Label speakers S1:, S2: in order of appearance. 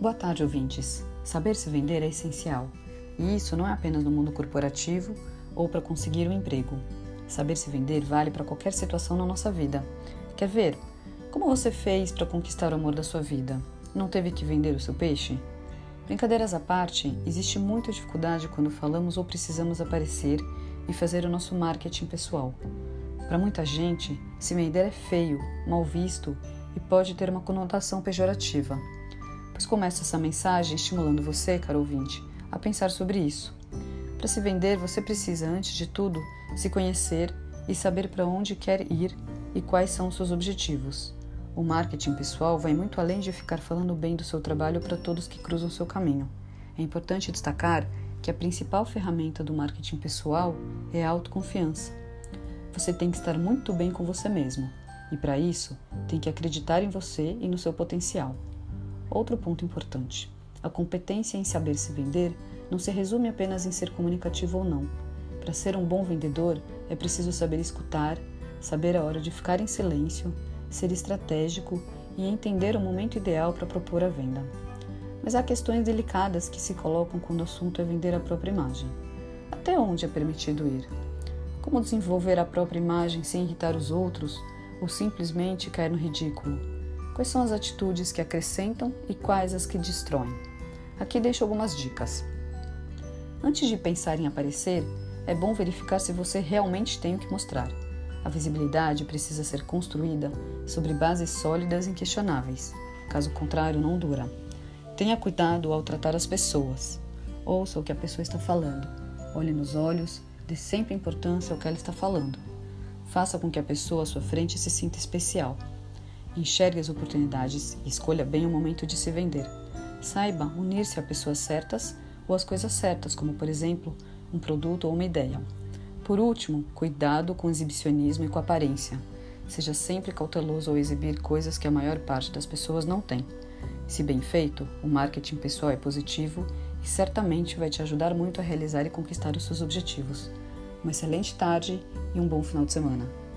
S1: Boa tarde, ouvintes. Saber se vender é essencial. E isso não é apenas no mundo corporativo ou para conseguir um emprego. Saber se vender vale para qualquer situação na nossa vida. Quer ver? Como você fez para conquistar o amor da sua vida? Não teve que vender o seu peixe? Brincadeiras à parte, existe muita dificuldade quando falamos ou precisamos aparecer e fazer o nosso marketing pessoal. Para muita gente, se vender é feio, mal visto e pode ter uma conotação pejorativa pois começo essa mensagem estimulando você, caro ouvinte, a pensar sobre isso. Para se vender, você precisa, antes de tudo, se conhecer e saber para onde quer ir e quais são os seus objetivos. O marketing pessoal vai muito além de ficar falando bem do seu trabalho para todos que cruzam seu caminho. É importante destacar que a principal ferramenta do marketing pessoal é a autoconfiança. Você tem que estar muito bem com você mesmo e, para isso, tem que acreditar em você e no seu potencial. Outro ponto importante: a competência em saber se vender não se resume apenas em ser comunicativo ou não. Para ser um bom vendedor, é preciso saber escutar, saber a hora de ficar em silêncio, ser estratégico e entender o momento ideal para propor a venda. Mas há questões delicadas que se colocam quando o assunto é vender a própria imagem. Até onde é permitido ir? Como desenvolver a própria imagem sem irritar os outros ou simplesmente cair no ridículo? Quais são as atitudes que acrescentam e quais as que destroem? Aqui deixo algumas dicas. Antes de pensar em aparecer, é bom verificar se você realmente tem o que mostrar. A visibilidade precisa ser construída sobre bases sólidas e inquestionáveis, caso contrário, não dura. Tenha cuidado ao tratar as pessoas. Ouça o que a pessoa está falando. Olhe nos olhos, dê sempre importância ao que ela está falando. Faça com que a pessoa à sua frente se sinta especial. Enxergue as oportunidades e escolha bem o momento de se vender. Saiba unir-se a pessoas certas ou às coisas certas, como por exemplo, um produto ou uma ideia. Por último, cuidado com o exibicionismo e com a aparência. Seja sempre cauteloso ao exibir coisas que a maior parte das pessoas não tem. Se bem feito, o marketing pessoal é positivo e certamente vai te ajudar muito a realizar e conquistar os seus objetivos. Uma excelente tarde e um bom final de semana.